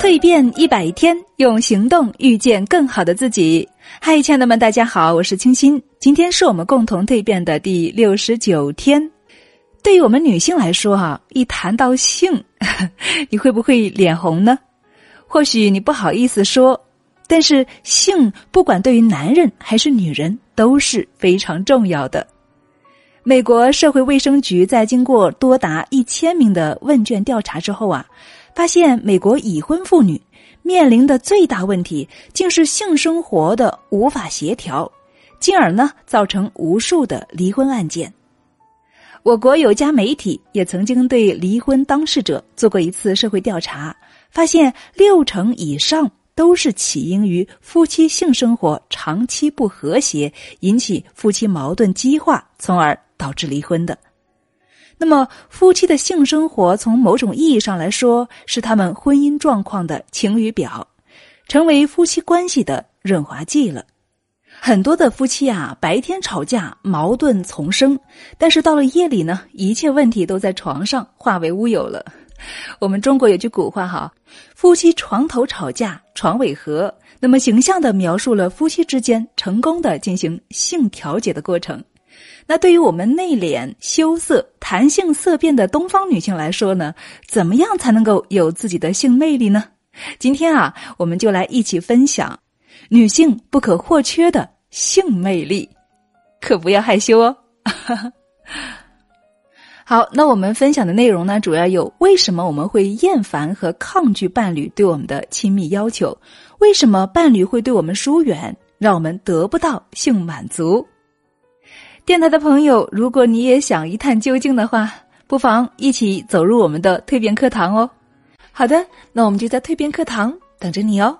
蜕变一百天，用行动遇见更好的自己。嗨，亲爱的们，大家好，我是清新。今天是我们共同蜕变的第六十九天。对于我们女性来说，哈，一谈到性，你会不会脸红呢？或许你不好意思说，但是性不管对于男人还是女人都是非常重要的。美国社会卫生局在经过多达一千名的问卷调查之后啊。发现美国已婚妇女面临的最大问题，竟是性生活的无法协调，进而呢造成无数的离婚案件。我国有家媒体也曾经对离婚当事者做过一次社会调查，发现六成以上都是起因于夫妻性生活长期不和谐，引起夫妻矛盾激化，从而导致离婚的。那么，夫妻的性生活从某种意义上来说，是他们婚姻状况的晴雨表，成为夫妻关系的润滑剂了。很多的夫妻啊，白天吵架，矛盾丛生，但是到了夜里呢，一切问题都在床上化为乌有了。我们中国有句古话哈，“夫妻床头吵架床尾和”，那么形象的描述了夫妻之间成功的进行性调节的过程。那对于我们内敛、羞涩、谈性色变的东方女性来说呢，怎么样才能够有自己的性魅力呢？今天啊，我们就来一起分享女性不可或缺的性魅力，可不要害羞哦。好，那我们分享的内容呢，主要有为什么我们会厌烦和抗拒伴侣对我们的亲密要求？为什么伴侣会对我们疏远，让我们得不到性满足？电台的朋友，如果你也想一探究竟的话，不妨一起走入我们的蜕变课堂哦。好的，那我们就在蜕变课堂等着你哦。